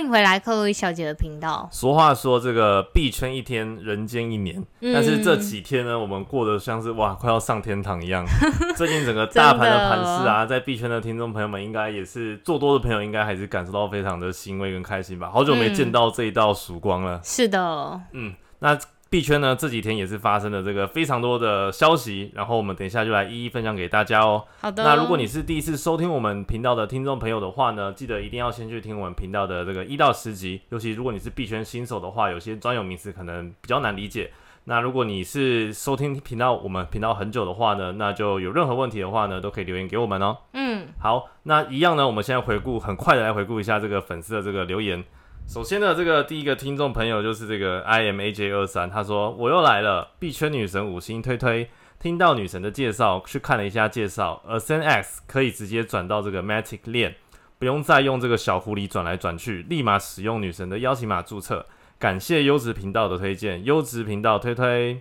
欢迎回来，克洛伊小姐的频道。俗话说，这个币圈一天，人间一年。但是这几天呢，我们过得像是哇，快要上天堂一样。最近整个大盘的盘势啊，在币圈的听众朋友们，应该也是做多的朋友，应该还是感受到非常的欣慰跟开心吧。好久没见到这一道曙光了。是的，嗯，那。币圈呢这几天也是发生了这个非常多的消息，然后我们等一下就来一一分享给大家哦。好的。那如果你是第一次收听我们频道的听众朋友的话呢，记得一定要先去听我们频道的这个一到十集。尤其如果你是币圈新手的话，有些专有名词可能比较难理解。那如果你是收听频道我们频道很久的话呢，那就有任何问题的话呢，都可以留言给我们哦。嗯。好，那一样呢，我们现在回顾，很快的来回顾一下这个粉丝的这个留言。首先呢，这个第一个听众朋友就是这个 I M A J 二三，他说我又来了，币圈女神五星推推，听到女神的介绍，去看了一下介绍，Ascend X 可以直接转到这个 Matic 链，不用再用这个小狐狸转来转去，立马使用女神的邀请码注册，感谢优质频道的推荐，优质频道推推。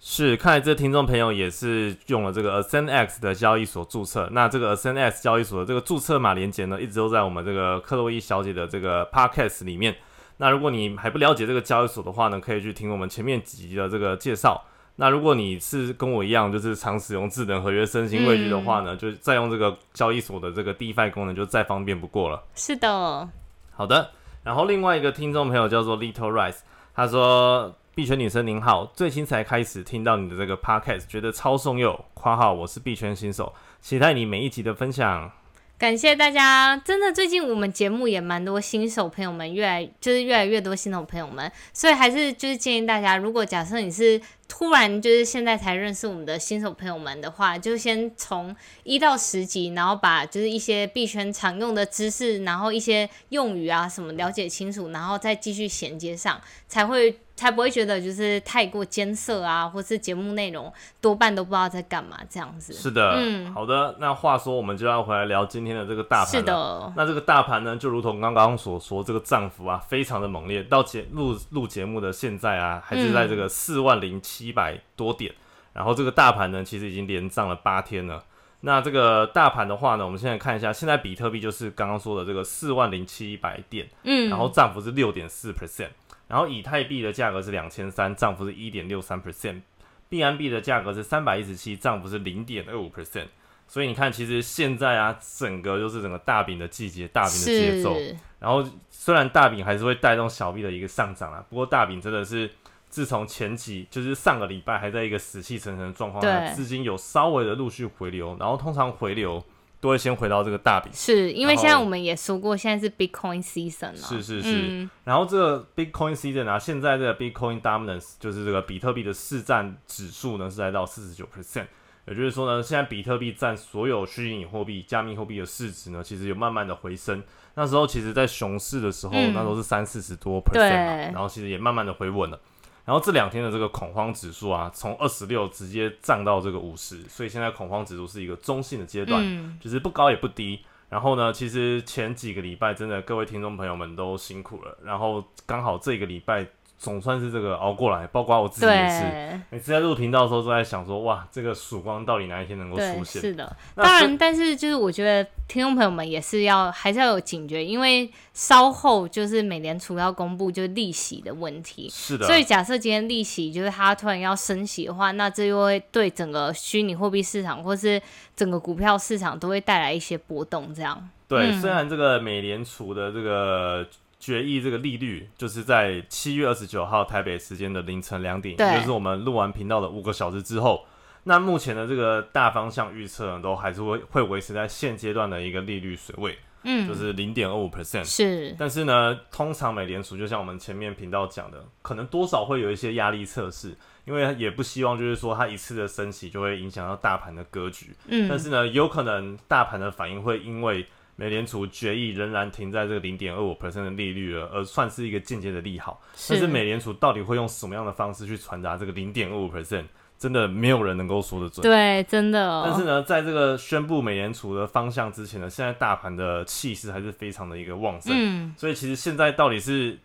是，看来这听众朋友也是用了这个 Ascend X 的交易所注册。那这个 Ascend X 交易所的这个注册码连接呢，一直都在我们这个克洛伊小姐的这个 Podcast 里面。那如果你还不了解这个交易所的话呢，可以去听我们前面几集的这个介绍。那如果你是跟我一样，就是常使用智能合约、身心畏惧的话呢，就再用这个交易所的这个 DeFi 功能，就再方便不过了。是的，好的。然后另外一个听众朋友叫做 Little Rice，他说。币圈女生您好，最新才开始听到你的这个 podcast，觉得超送诱。括号我是币圈新手，期待你每一集的分享。感谢大家，真的最近我们节目也蛮多新手朋友们，越来就是越来越多新手朋友们，所以还是就是建议大家，如果假设你是突然就是现在才认识我们的新手朋友们的话，就先从一到十集，然后把就是一些币圈常用的知识，然后一些用语啊什么了解清楚，然后再继续衔接上，才会。才不会觉得就是太过艰涩啊，或是节目内容多半都不知道在干嘛这样子。是的，嗯，好的。那话说，我们就要回来聊今天的这个大盘是的。那这个大盘呢，就如同刚刚所说，这个涨幅啊，非常的猛烈。到节录录节目的现在啊，还是在这个四万零七百多点。然后这个大盘呢，其实已经连涨了八天了。那这个大盘的话呢，我们现在看一下，现在比特币就是刚刚说的这个四万零七百点，嗯，然后涨幅是六点四 percent。然后以太币的价格是两千三，涨幅是一点六三 percent；币安币的价格是三百一十七，涨幅是零点二五 percent。所以你看，其实现在啊，整个就是整个大饼的季节，大饼的节奏。然后虽然大饼还是会带动小币的一个上涨啊，不过大饼真的是自从前期就是上个礼拜还在一个死气沉沉的状况下，资金有稍微的陆续回流，然后通常回流。都会先回到这个大饼，是因为现在我们也说过，现在是 Bitcoin season 了。是是是，然后这个 Bitcoin season 啊，现在这个 Bitcoin dominance 就是这个比特币的市占指数呢是来到四十九 percent，也就是说呢，现在比特币占所有虚拟货币、加密货币的市值呢，其实有慢慢的回升。那时候其实在熊市的时候，那时候是三四十多 percent 嘛，然后其实也慢慢的回稳了。然后这两天的这个恐慌指数啊，从二十六直接涨到这个五十，所以现在恐慌指数是一个中性的阶段，就是不高也不低。然后呢，其实前几个礼拜真的各位听众朋友们都辛苦了，然后刚好这个礼拜。总算是这个熬过来，包括我自己也是。每次在录频道的时候，都在想说，哇，这个曙光到底哪一天能够出现？是的，当然，但是就是我觉得听众朋友们也是要还是要有警觉，因为稍后就是美联储要公布就是利息的问题。是的。所以假设今天利息就是它突然要升息的话，那这又会对整个虚拟货币市场或是整个股票市场都会带来一些波动。这样。对，虽然这个美联储的这个。决议这个利率就是在七月二十九号台北时间的凌晨两点，也就是我们录完频道的五个小时之后。那目前的这个大方向预测呢，都还是会会维持在现阶段的一个利率水位，嗯，就是零点二五 percent。是，但是呢，通常美联储就像我们前面频道讲的，可能多少会有一些压力测试，因为也不希望就是说它一次的升息就会影响到大盘的格局。嗯，但是呢，有可能大盘的反应会因为。美联储决议仍然停在这个零点二五 percent 的利率了，而算是一个间接的利好。但是美联储到底会用什么样的方式去传达这个零点二五 percent？真的没有人能够说得准。对，真的。但是呢，在这个宣布美联储的方向之前呢，现在大盘的气势还是非常的一个旺盛。嗯，所以其实现在到底是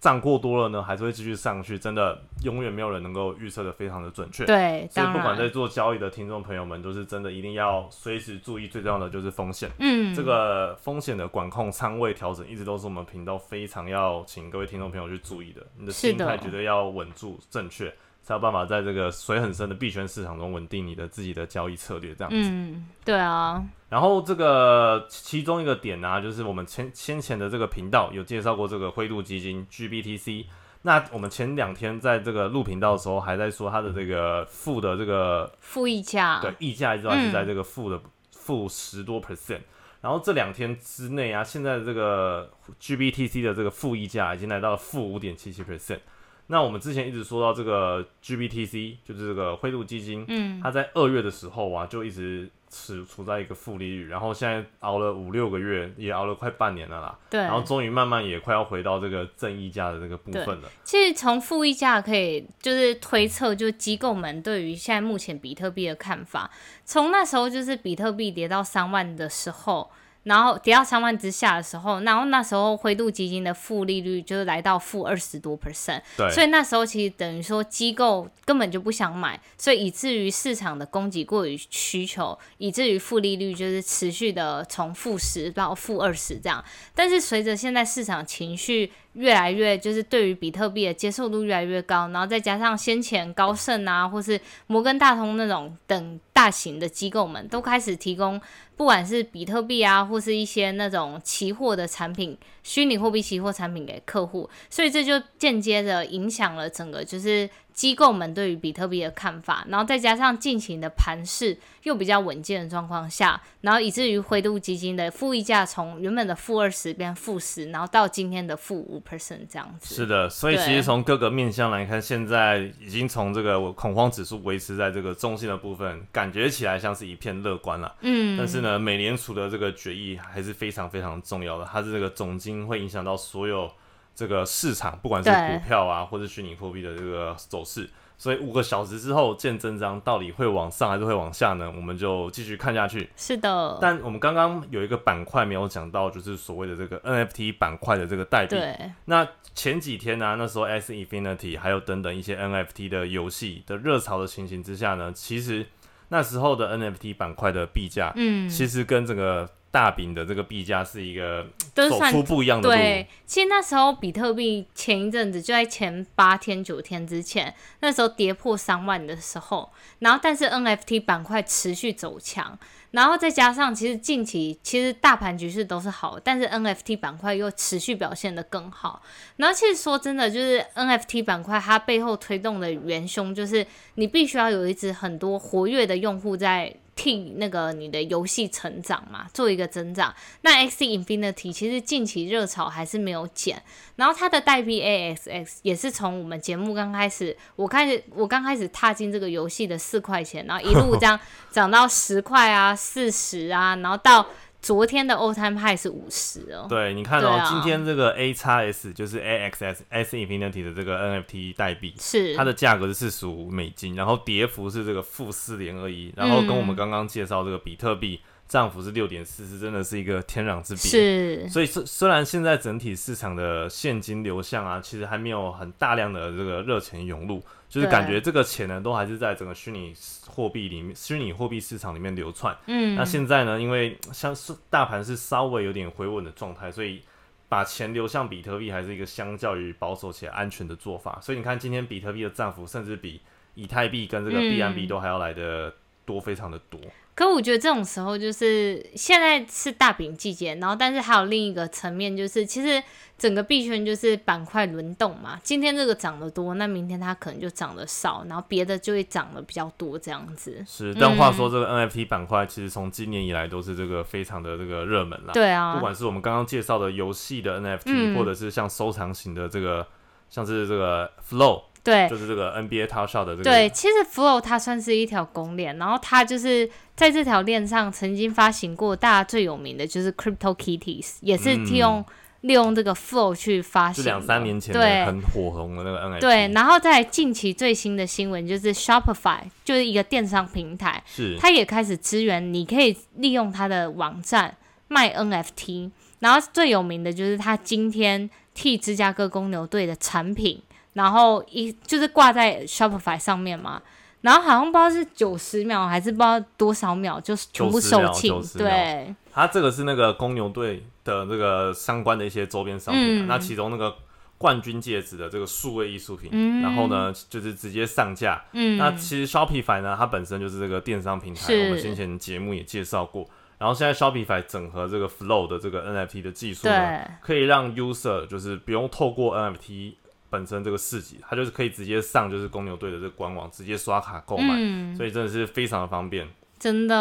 涨过多了呢，还是会继续上去？真的永远没有人能够预测的非常的准确。对，所以不管在做交易的听众朋友们，都是真的一定要随时注意，最重要的就是风险。嗯，这个风险的管控、仓位调整，一直都是我们频道非常要请各位听众朋友去注意的。你的心态绝对要稳住、正确，才有办法在这个水很深的币圈市场中稳定你的自己的交易策略。这样子。嗯，对啊，然后这个其中一个点呢、就是我们前先前的这个频道有介绍过这个灰度基金 GBTC。那我们前两天在这个录频道的时候，还在说它的这个负的这个负溢价，对，溢价一直还是在嗯这个负的负十多 percent。然后这两天之内啊，现在的这个 GBTC 的这个负溢价已经来到了负五点七七 percent。那我们之前一直说到这个 GBTC，就是这个灰度基金，嗯，它在二月的时候啊，就一直处处在一个负利率，然后现在熬了五六个月，也熬了快半年了啦，对。然后终于慢慢也快要回到这个正溢价的这个部分了。其实从负溢价可以就是推测，就机构们对于现在目前比特币的看法。从那时候就是比特币跌到三万的时候，然后跌到三万之下的时候，然后那时候灰度基金的负利率就是来到负二十多 percent，对，所以那时候其实等于说机构根本就不想买，所以以至于市场的供给过于需求，以至于负利率就是持续的从负十到负二十这样。但是随着现在市场情绪越来越，就是对于比特币的接受度越来越高，然后再加上先前高盛啊，或是摩根大通那种等大型的机构们都开始提供，不管是比特币啊，或是一些那种期货的产品，虚拟货币期货产品给客户，所以这就间接的影响了整个就是机构们对于比特币的看法，然后再加上近期的盘势又比较稳健的状况下，然后以至于灰度基金的负溢价从原本的负二十变负十，然后到今天的负五 percent 这样子。是的，所以其实从各个面向来看，现在已经从这个恐慌指数维持在这个中性的部分，感觉起来像是一片乐观了。嗯，但是呢，美联储的这个决议还是非常非常重要的，它是这个总金会影响到所有这个市场，不管是股票啊，或者虚拟货币的这个走势。所以五个小时之后见真章，到底会往上还是会往下呢？我们就继续看下去。是的，但我们刚刚有一个板块没有讲到，就是所谓的这个 NFT 板块的这个代币。对，那前几天呢、那时候 S Infinity 还有等等一些 NFT 的游戏的热潮的情形之下呢，其实那时候的 NFT 板块的币价，嗯，其实跟这个大饼的这个币价是一个走出不一样的路。对，其实那时候比特币前一阵子就在前八天九天之前，那时候跌破三万的时候，然后但是 NFT 板块持续走强，然后再加上其实近期其实大盘局势都是好，但是 NFT 板块又持续表现的更好。然后其实说真的，就是 NFT 板块它背后推动的元凶，就是你必须要有一支很多活跃的用户在。替那个你的游戏成长嘛，做一个增长。那 X Infinity 其实近期热潮还是没有减，然后它的代币 AXX 也是从我们节目刚开始，我开始我刚开始踏进这个游戏的四块钱，然后一路这样 涨到十块啊、四十啊，然后到昨天的 All Time High 是五十哦。对，你看哦，啊。今天这个 A x S 就是 AXS S Infinity 的这个 NFT 代币，是。它的价格是四十五美金，然后跌幅是这个负四点二一，然后跟我们刚刚介绍这个比特币涨幅是六点四，是真的是一个天壤之别。是。所以虽虽然现在整体市场的现金流向啊，其实还没有很大量的这个热钱涌入，就是感觉这个钱呢都还是在整个虚拟货币里面、虚拟货币市场里面流窜。嗯那现在呢，因为像是大盘是稍微有点回稳的状态，所以把钱流向比特币还是一个相较于保守且安全的做法。所以你看今天比特币的涨幅甚至比以太币跟这个嗯 BNB 都还要来的多，非常的多。可我觉得这种时候就是现在是大饼季节，然后但是还有另一个层面，就是其实整个币圈就是板块轮动嘛。今天这个涨得多，那明天它可能就涨得少，然后别的就会涨得比较多这样子。是，但话说这个 NFT 板块其实从今年以来都是这个非常的这个热门啦。对啊，不管是我们刚刚介绍的游戏的 NFT，、嗯或者是像收藏型的这个，像是这个 Flow，对。就是这个 NBA Top Shot 的这个，对，其实 Flow 它算是一条公链，然后它就是在这条链上曾经发行过大家最有名的就是 Crypto Kitties，也是嗯利用利用这个 Flow 去发行，就两三年前的对。很火红的那个 NFT，对，然后在近期最新的新闻就是 Shopify，就是一个电商平台，是。它也开始支援，你可以利用它的网站卖 NFT。然后最有名的就是它今天替芝加哥公牛队的产品，然后一就是挂在 Shopify 上面嘛。然后好像不知道是九十秒还是不知道多少秒，就是全部售罄。90秒对，它这个是那个公牛队的这个相关的一些周边商品、啊，嗯那其中那个冠军戒指的这个数位艺术品，嗯然后呢就是直接上架。嗯，那其实 Shopify 呢，它本身就是这个电商平台，我们先前节目也介绍过。然后现在 Shopify 整合这个 Flow 的这个 NFT 的技术呢，可以让 user 就是不用透过 NFT 本身这个市集，它就是可以直接上就是公牛队的这个官网，直接刷卡购买，嗯，所以真的是非常的方便。真的，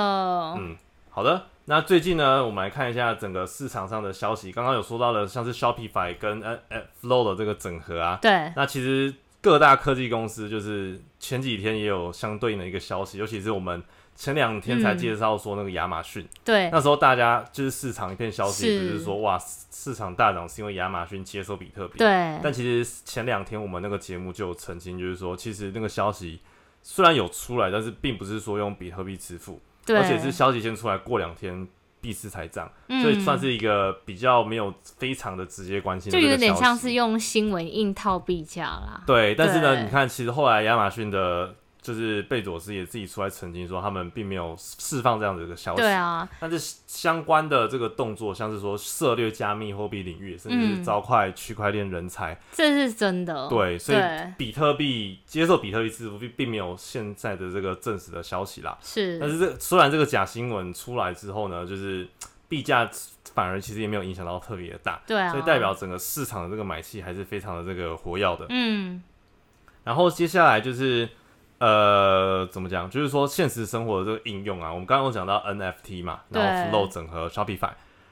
嗯，好的。那最近呢，我们来看一下整个市场上的消息。刚刚有说到的，像是 Shopify 跟 Flow 的这个整合啊，对，那其实各大科技公司就是前几天也有相对应的一个消息，尤其是我们前两天才嗯。介绍说那个亚马逊，对，那时候大家就是市场一片消息，是。不是说哇市场大涨是因为亚马逊接收比特币，对，但其实前两天我们那个节目就有澄清，就是说其实那个消息虽然有出来，但是并不是说用比特币支付，对，而且是消息先出来，过两天币市才涨，嗯。所以算是一个比较没有非常的直接关系就有点像是用新闻硬套币价啦。对，但是呢，你看，其实后来亚马逊的，就是贝佐斯也自己出来澄清说，他们并没有释放这样的一个消息。对啊，但是相关的这个动作，像是说涉略加密货币领域，甚至是嗯招快区块链人才，这是真的。对，所以比特币接受比特币支付并并没有现在的这个证实的消息啦。是，但是这虽然这个假新闻出来之后呢，就是币价反而其实也没有影响到特别的大，对啊，所以代表整个市场的这个买气还是非常的这个活跃的。嗯，然后接下来就是呃，怎么讲？就是说现实生活的这个应用啊，我们刚刚有讲到 NFT 嘛，然后 Flow 整合 Shopify，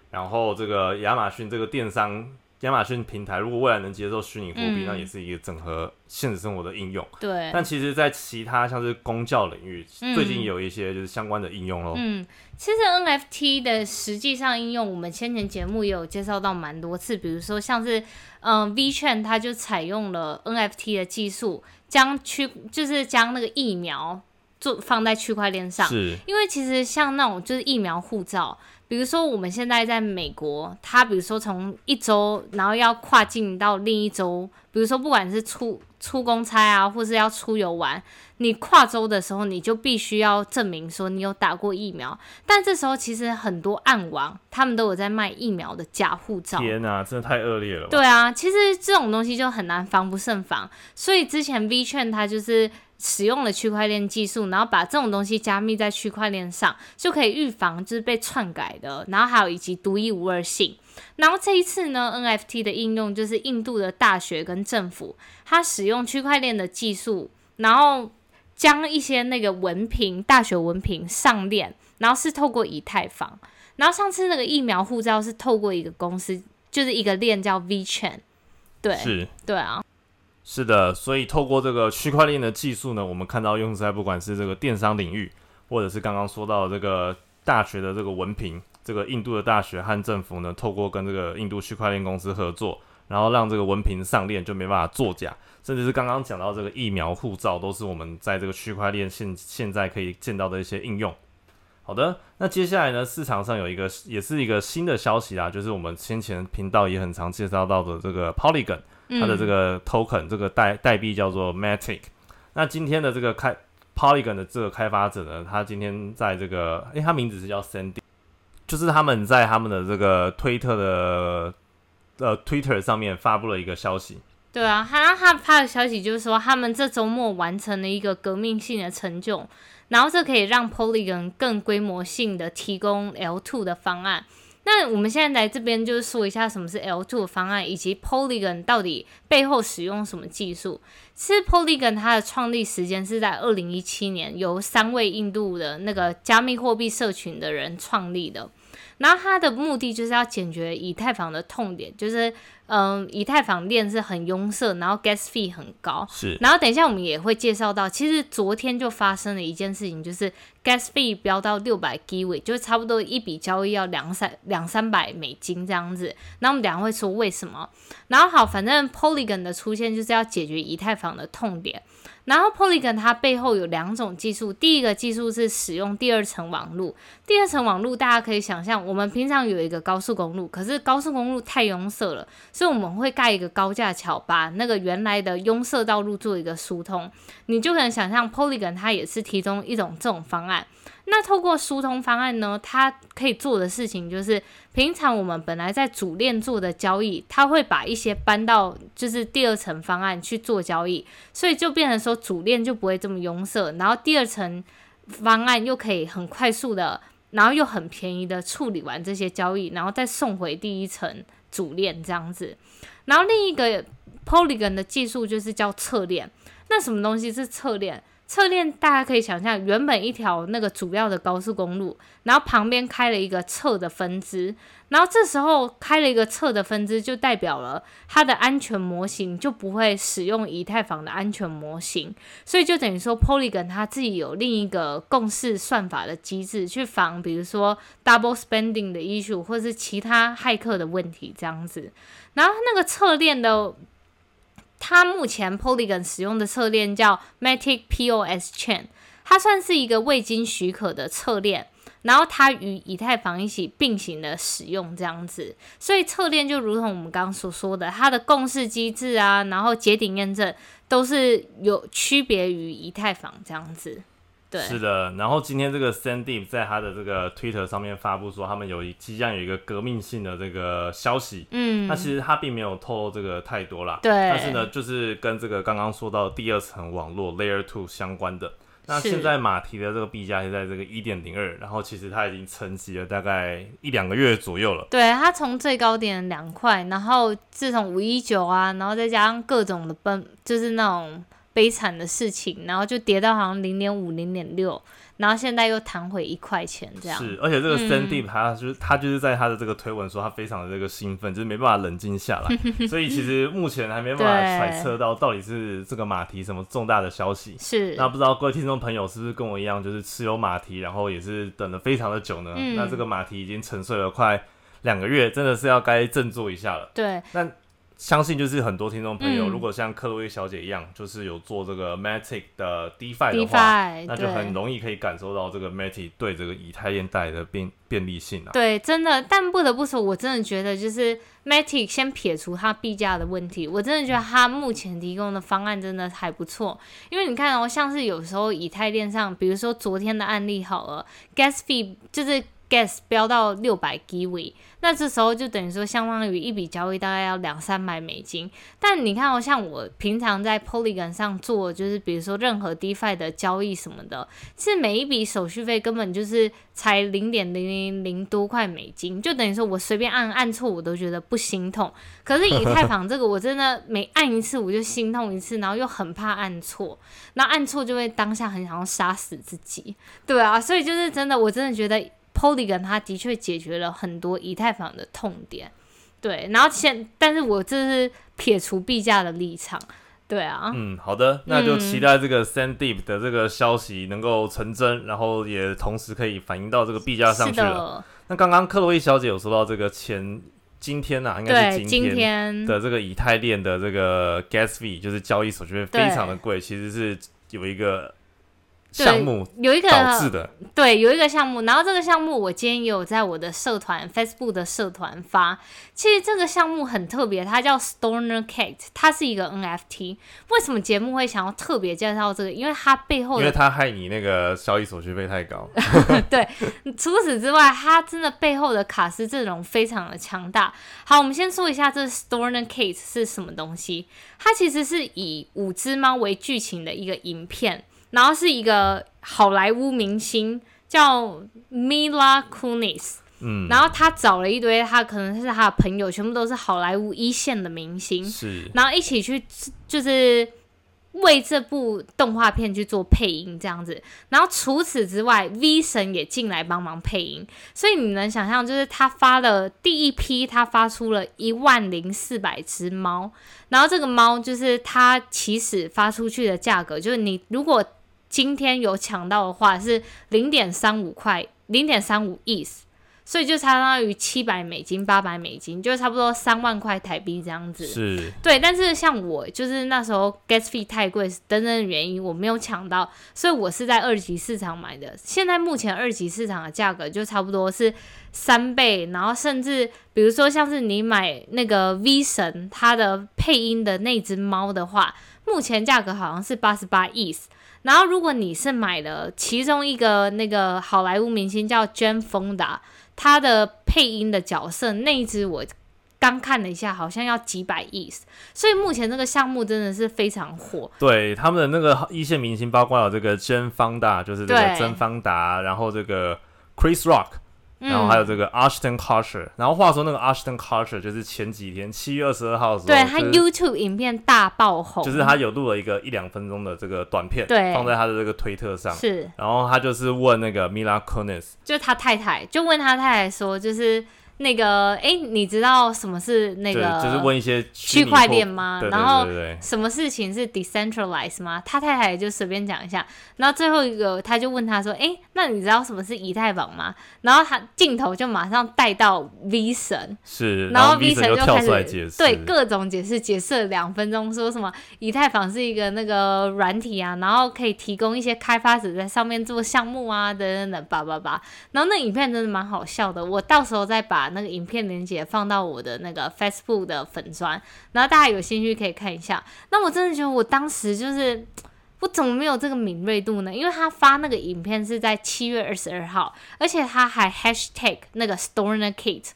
然后这个亚马逊这个电商亚马逊平台，如果未来能接受虚拟货币，嗯那也是一个整合现实生活的应用。对，但其实，在其他像是公教领域，嗯最近有一些就是相关的应用喽。嗯，其实 NFT 的实际上应用，我们先前节目也有介绍到蛮多次，比如说像是嗯 V 券，它就采用了 NFT 的技术，将区就是将那个疫苗做放在区块链上。是，因为其实像那种就是疫苗护照，比如说我们现在在美国，它比如说从一周，然后要跨境到另一周，比如说不管是出出公差啊，或是要出游玩，你跨州的时候，你就必须要证明说你有打过疫苗。但这时候其实很多暗网，他们都有在卖疫苗的假护照。天哪、真的太恶劣了吧。对啊，其实这种东西就很难防不胜防，所以之前 V 券它就是使用了区块链技术，然后把这种东西加密在区块链上，就可以预防就是被篡改的，然后还有以及独一无二性。然后这一次呢，NFT 的应用就是印度的大学跟政府，它使用区块链的技术，然后将一些那个文凭、大学文凭上链，然后是透过以太坊。然后上次那个疫苗护照是透过一个公司，就是一个链叫 VChain，对，是。对啊，是的，所以透过这个区块链的技术呢，我们看到用在不管是这个电商领域，或者是刚刚说到的这个大学的这个文凭，这个印度的大学和政府呢，透过跟这个印度区块链公司合作，然后让这个文凭上链就没办法作假，甚至是刚刚讲到这个疫苗护照，都是我们在这个区块链现现在可以见到的一些应用。好的，那接下来呢，市场上有一个也是一个新的消息啦，就是我们先前频道也很常介绍到的这个 Polygon。它的这嗯个 token 这个代代币叫做 Matic。那今天的这个开 Polygon 的这个开发者呢，他今天在这个，诶，他名字是叫 Sandy，就是他们在他们的这个推特的呃 Twitter 上面发布了一个消息，对啊，他他他的消息就是说，他们这周末完成了一个革命性的成就，然后这可以让 Polygon 更规模性的提供 L2 的方案。那我们现在来这边就是说一下什么是 L2 的方案，以及 Polygon 到底背后使用什么技术。其实 Polygon 它的创立时间是在二零一七年，由三位印度的那个加密货币社群的人创立的。然后它的目的就是要解决以太坊的痛点，就是嗯，以太坊链是很拥塞，然后 gas fee 很高。是，然后等一下我们也会介绍到，其实昨天就发生了一件事情，就是 gas fee 飙到六百 g 位，就是差不多一笔交易要两三两三百美金这样子。那我们等下会说为什么。然后好，反正 Polygon 的出现就是要解决以太坊的痛点。然后 Polygon 它背后有两种技术，第一个技术是使用第二层网络。第二层网络大家可以想象，我们平常有一个高速公路，可是高速公路太拥塞了，所以我们会盖一个高架桥，把那个原来的拥塞道路做一个疏通。你就可能想象 Polygon 它也是提供一种这种方案。那透过疏通方案呢，它可以做的事情就是，平常我们本来在主链做的交易，它会把一些搬到就是第二层方案去做交易，所以就变成说主链就不会这么拥塞，然后第二层方案又可以很快速的，然后又很便宜的处理完这些交易，然后再送回第一层主链这样子。然后另一个 Polygon 的技术就是叫侧链，那什么东西是侧链？侧链大家可以想象，原本一条那个主要的高速公路，然后旁边开了一个侧的分支，然后这时候开了一个侧的分支，就代表了它的安全模型就不会使用以太坊的安全模型，所以就等于说 Polygon 它自己有另一个共识算法的机制去防，比如说 double spending 的 issue 或是其他骇客的问题这样子，然后那个侧链的。它目前 Polygon 使用的侧链叫 Matic POS Chain，它算是一个未经许可的侧链，然后它与以太坊一起并行的使用这样子，所以侧链就如同我们刚刚所说的，它的共识机制啊，然后节点验证都是有区别于以太坊这样子。是的，然后今天这个 Sandeep 在他的这个 Twitter 上面发布说，他们有一即将有一个革命性的这个消息。嗯，那其实他并没有透露这个太多啦。对，但是呢，就是跟这个刚刚说到第二层网络 Layer Two 相关的。那现在马蹄的这个币价是在这个一点零二，然后其实它已经沉寂了大概一两个月左右了。对，它从最高点两块，然后自从五一九啊，然后再加上各种的崩，就是那种。悲惨的事情，然后就跌到好像零点五、零点六，然后现在又弹回一块钱这样。是，而且这个 Sandy 他就是他就是在他的这个推文说他非常的这个兴奋，就是没办法冷静下来，所以其实目前还没办法揣测到到底是这个马蹄什么重大的消息。是，那不知道各位听众朋友是不是跟我一样，就是持有马蹄，然后也是等了非常的久呢？那这个马蹄已经沉睡了快两个月，真的是要该振作一下了。对，那。相信就是很多听众朋友，如果像克洛伊小姐一样，就是有做这个 Matic 的 DeFi 的话，那就很容易可以感受到这个 Matic 对这个以太链带来的便便利性啊。对，真的，但不得不说，我真的觉得就是 Matic 先撇除它币价的问题，我真的觉得它目前提供的方案真的还不错。因为你看哦，像是有时候以太链上，比如说昨天的案例好了，Gas Fee 就是。gas 飙到六百 g 位，那这时候就等于说相当于一笔交易大概要两三百美金。但你看哦，像我平常在 Polygon 上做，就是比如说任何 DeFi 的交易什么的，其实每一笔手续费根本就是才零点零零零多块美金，就等于说我随便按按错我都觉得不心痛。可是以太坊这个我真的每按一次我就心痛一次，然后又很怕按错，那按错就会当下很想要杀死自己。对啊，所以就是真的，我真的觉得。Polygon 它的确解决了很多以太坊的痛点，对。然后现，但是我这是撇除币价的立场，对啊。嗯，好的，那就期待这个 SandDeep 的这个消息能够成真，然后也同时可以反映到这个币价上去了。那刚刚克洛伊小姐有说到这个前今天呐，应该是今天的这个以太链的这个 Gas Fee，就是交易手续费非常的贵，其实是有一个。项目有一个导致的，对，有一个项目，然后这个项目我今天也有在我的社团 Facebook 的社团发。其实这个项目很特别，它叫 Stoner Kate，它是一个 NFT。为什么节目会想要特别介绍这个？因为它背后，因为它害你那个交易手续费太高。对，除此之外，它真的背后的卡斯阵容非常的强大。好，我们先说一下这 Stoner Kate 是什么东西。它其实是以五只猫为剧情的一个影片。然后是一个好莱坞明星叫 Mila Kunis，嗯，然后他找了一堆他可能是他的朋友，全部都是好莱坞一线的明星，是，然后一起去就是为这部动画片去做配音这样子。然后除此之外，V 神也进来帮忙配音，所以你能想象，就是他发了第一批，他发出了一万零四百只猫，然后这个猫就是它起始发出去的价格，就是你如果今天有抢到的话，是零点三五块，零点三五亿。所以就相当于七百美金、八百美金，就差不多三万块台币这样子。是，对。但是像我，就是那时候 gas fee 太贵等等的原因，我没有抢到，所以我是在二级市场买的。现在目前二级市场的价格就差不多是三倍，然后甚至比如说像是你买那个 V 神它的配音的那只猫的话，目前价格好像是八十八亿。然后如果你是买了其中一个那个好莱坞明星叫 Jane Fonda。他的配音的角色那一只我刚看了一下，好像要几百亿，所以目前这个项目真的是非常火。对他们的那个一线明星，包括有这个甄方达，就是这个甄方达，然后这个 Chris Rock。然后还有这个 Ashton Kutcher，然后话说那个 Ashton Kutcher 就是前几天七月二十二号的时候，对他 YouTube 影片大爆红，就是他有录了一个一两分钟的这个短片，对，放在他的这个推特上，是，然后他就是问那个 Mila Kunis，就是他太太，就问他太太说，就是。那个，哎，你知道什么是那个？就是问一些区块链吗？然后什么事情是 decentralized 吗？他太太就随便讲一下。然后最后一个，他就问他说：“哎，那你知道什么是以太坊吗？”然后他镜头就马上带到 V 神，是，然后 V 神就开始对各种解释，解释了两分钟，说什么以太坊是一个那个软体啊，然后可以提供一些开发者在上面做项目啊，等等等，叭叭叭。然后那影片真的蛮好笑的，我到时候再把。把那个影片连接放到我的那个 Facebook 的粉砖，然后大家有兴趣可以看一下。那我真的觉得我当时就是，我怎么没有这个敏锐度呢？因为他发那个影片是在七月二十二号，而且他还 Hashtag 那个 Storner Kate，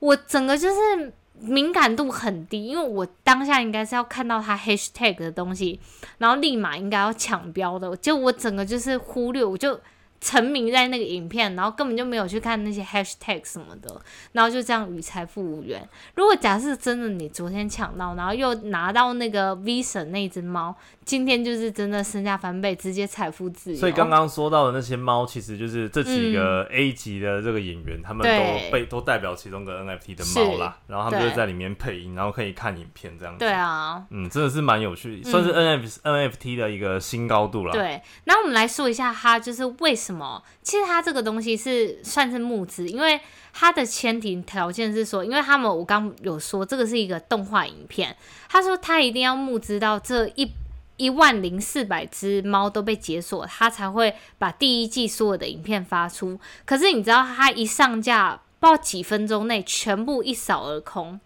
我整个就是敏感度很低，因为我当下应该是要看到他 Hashtag 的东西，然后立马应该要抢标的，就我整个就是忽略，我就。沉迷在那个影片，然后根本就没有去看那些 hashtag 什么的，然后就这样与财富无缘。如果假设真的你昨天抢到，然后又拿到那个 V 神那只猫。今天就是真的身价翻倍，直接财富自由。所以刚刚说到的那些猫，其实就是这几个 A 级的这个演员，他们都被都代表其中个 NFT 的猫啦。然后他们就在里面配音，然后可以看影片这样子。对啊，嗯，真的是蛮有趣，算是 NFT NFT 的一个新高度了。对，那我们来说一下它就是为什么？么其实它这个东西是算是募资，因为它的前提条件是说，因为他们我刚有说这个是一个动画影片，他说他一定要募资到这一。一万零四百只猫都被解锁，他才会把第一季所有的影片发出。可是你知道，他一上架，不知道几分钟内全部一扫而空。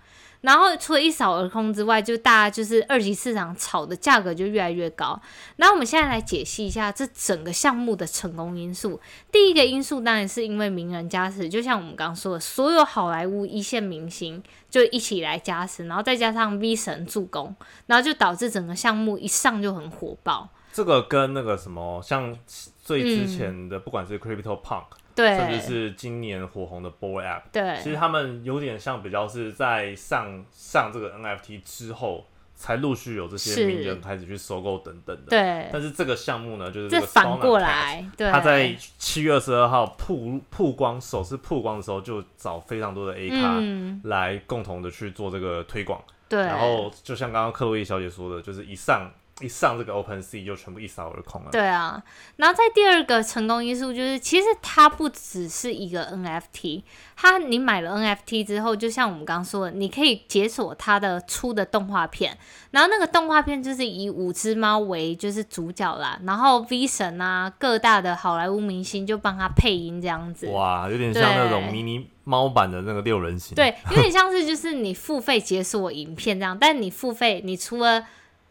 然后除了一扫而空之外，就大家就是二级市场炒的价格就越来越高。那我们现在来解析一下这整个项目的成功因素。第一个因素当然是因为名人加持，就像我们刚刚说的，所有好莱坞一线明星就一起来加持，然后再加上 V 神助攻，然后就导致整个项目一上就很火爆。这个跟那个什么，像最之前的，不管是 Crypto Punk。对，甚至是今年火红的 Boy App，对，其实他们有点像比较是在上上这个 NFT 之后，才陆续有这些名人开始去收购等等的。对，但是这个项目呢，就是这反过来，对，他在七月二十二号曝曝光首次曝光的时候，就找非常多的 A 咖来共同的去做这个推广。对，然后就像刚刚克洛伊小姐说的，就是一上。一上这个 Open Sea 就全部一扫而空了。对啊，然后在第二个成功因素就是，其实它不只是一个 NFT，它你买了 NFT 之后，就像我们刚刚说的，你可以解锁它的出的动画片，然后那个动画片就是以五只猫为就是主角啦，然后 V 神啊各大的好莱坞明星就帮他配音这样子。哇，有点像那种迷你猫版的那个六人行。对，有点像是就是你付费解锁影片这样，但你付费你除了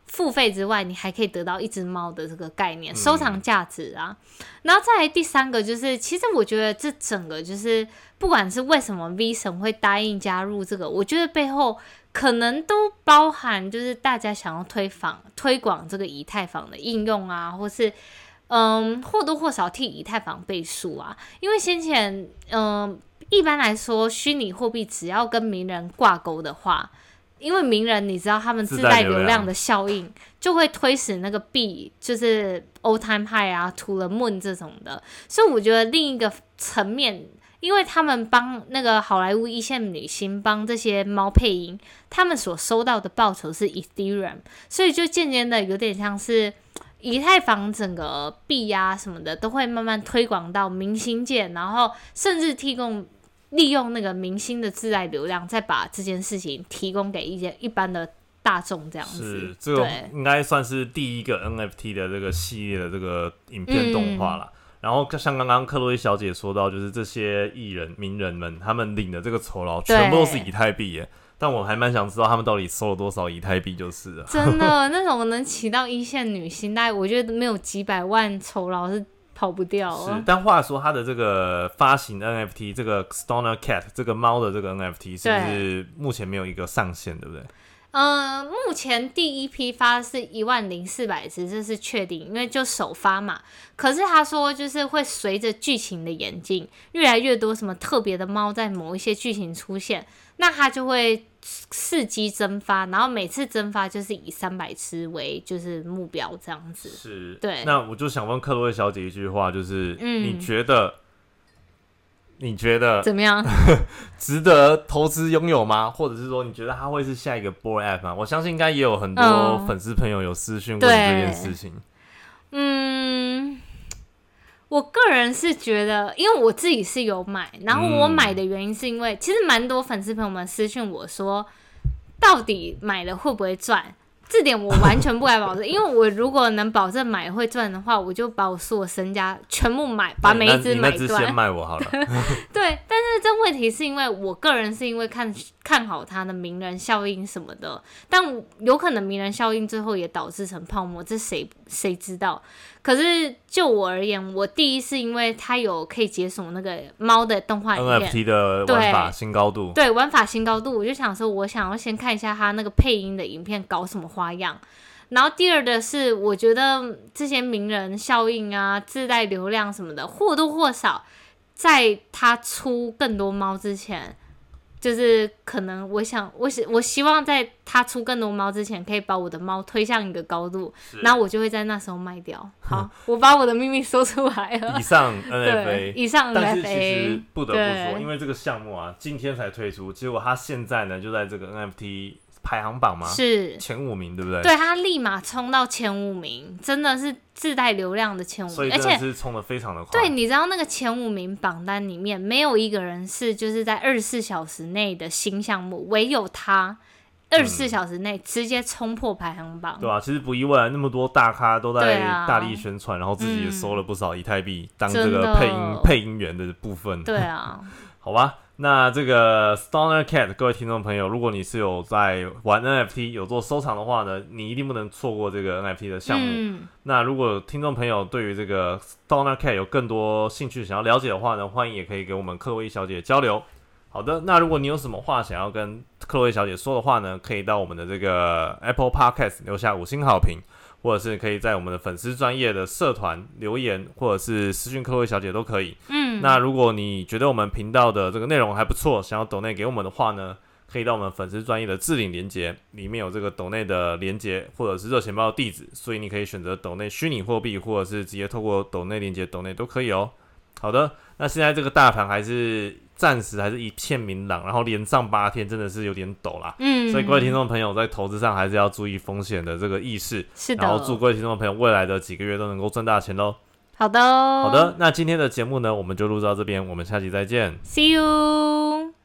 付费之外，你还可以得到一只猫的这个概念，收藏价值啊。然后再来第三个，就是其实我觉得这整个就是，不管是为什么 V 神会答应加入这个，我觉得背后可能都包含就是大家想要推广推广这个以太坊的应用啊，或是嗯或多或少替以太坊背书啊。因为先前嗯一般来说，虚拟货币只要跟名人挂钩的话。因为名人你知道他们自带流量的效应，就会推使那个币就是 Old Time High 啊，To the Moon 这种的。所以我觉得另一个层面，因为他们帮那个好莱坞一线女星帮这些猫配音，他们所收到的报酬是 Ethereum，所以就渐渐的有点像是以太坊整个币啊什么的都会慢慢推广到明星界，然后甚至提供。利用那个明星的自带流量，再把这件事情提供给一些一般的大众，这样子。是，这个应该算是第一个 NFT 的这个系列的这个影片动画了。然后像刚刚克洛伊小姐说到，就是这些艺人名人们，他们领的这个酬劳全部都是以太币耶。但我还蛮想知道他们到底收了多少以太币，就是了。真的，那种能起到一线女星，大概我觉得没有几百万酬劳是。跑不掉。是，但话说，它的这个发行 NFT，这个 Stoner Cat 这个猫的这个 NFT，是不是目前没有一个上限，对不对？嗯，目前第一批发是一万零四百只，这是确定，因为就首发嘛。可是他说，就是会随着剧情的演进，越来越多什么特别的猫在某一些剧情出现，那它就会。伺机蒸发，然后每次蒸发就是以三百只为就是目标这样子。是，对。那我就想问克洛威小姐一句话，就是嗯你觉得你觉得怎么样？值得投资拥有吗？或者是说你觉得它会是下一个 Boy App 吗？我相信应该也有很多粉丝朋友有私讯问这件事情。嗯。我个人是觉得，因为我自己是有买，然后我买的原因是因为，其实蛮多粉丝朋友们私信我说，到底买了会不会赚？这点我完全不敢保证，因为我如果能保证买会赚的话，我就把我所有身家全部买，把每一只买断。先卖我好了。对，但是这问题是因为我个人是因为看看好它的名人效应什么的，但有可能名人效应最后也导致成泡沫，这谁谁知道？可是就我而言，我第一是因为它有可以解锁那个猫的动画，NFT 的玩法新高度，对玩法新高度，我就想说，我想要先看一下它那个配音的影片搞什么花样。然后第二的是，我觉得这些名人效应啊，自带流量什么的，或多或少，在它出更多猫之前。就是可能，我想，我希我希望在它出更多猫之前，可以把我的猫推向一个高度，然后我就会在那时候卖掉。好，我把我的秘密说出来了。以上 NFA，以上 NFA。但是其实不得不说，因为这个项目啊，今天才推出，结果它现在呢就在这个 NFT。排行榜吗？是前五名，对不对？对，他立马冲到前五名，真的是自带流量的前五名，而且是冲的非常的快。对，你知道那个前五名榜单里面没有一个人是就是在二十四小时内的新项目，唯有他二十四小时内直接冲破排行榜。对啊，其实不意外，那么多大咖都在大力宣传，然后自己也收了不少以太币当这个配音配音员的部分。对啊，好吧。那这个 Stoner Cat，各位听众朋友，如果你是有在玩 NFT、有做收藏的话呢，你一定不能错过这个 NFT 的项目。那如果听众朋友对于这个 Stoner Cat 有更多兴趣想要了解的话呢，欢迎也可以给我们克洛伊小姐交流。好的，那如果你有什么话想要跟克洛伊小姐说的话呢，可以到我们的这个 Apple Podcast 留下五星好评。或者是可以在我们的粉丝专业的社团留言，或者是私讯客位小姐都可以。嗯，那如果你觉得我们频道的这个内容还不错，想要抖内给我们的话呢，可以到我们粉丝专业的置顶连接里面有这个抖内的连接，或者是热钱包的地址，所以你可以选择抖内虚拟货币，或者是直接透过抖内连接抖内都可以哦。好的，那现在这个大盘还是。暂时还是一片明朗，然后连上八天真的是有点抖啦。嗯，所以各位听众朋友在投资上还是要注意风险的这个意识。是的。然后祝各位听众朋友未来的几个月都能够赚大钱喽。好的。好的，那今天的节目呢，我们就录到这边，我们下期再见。See you。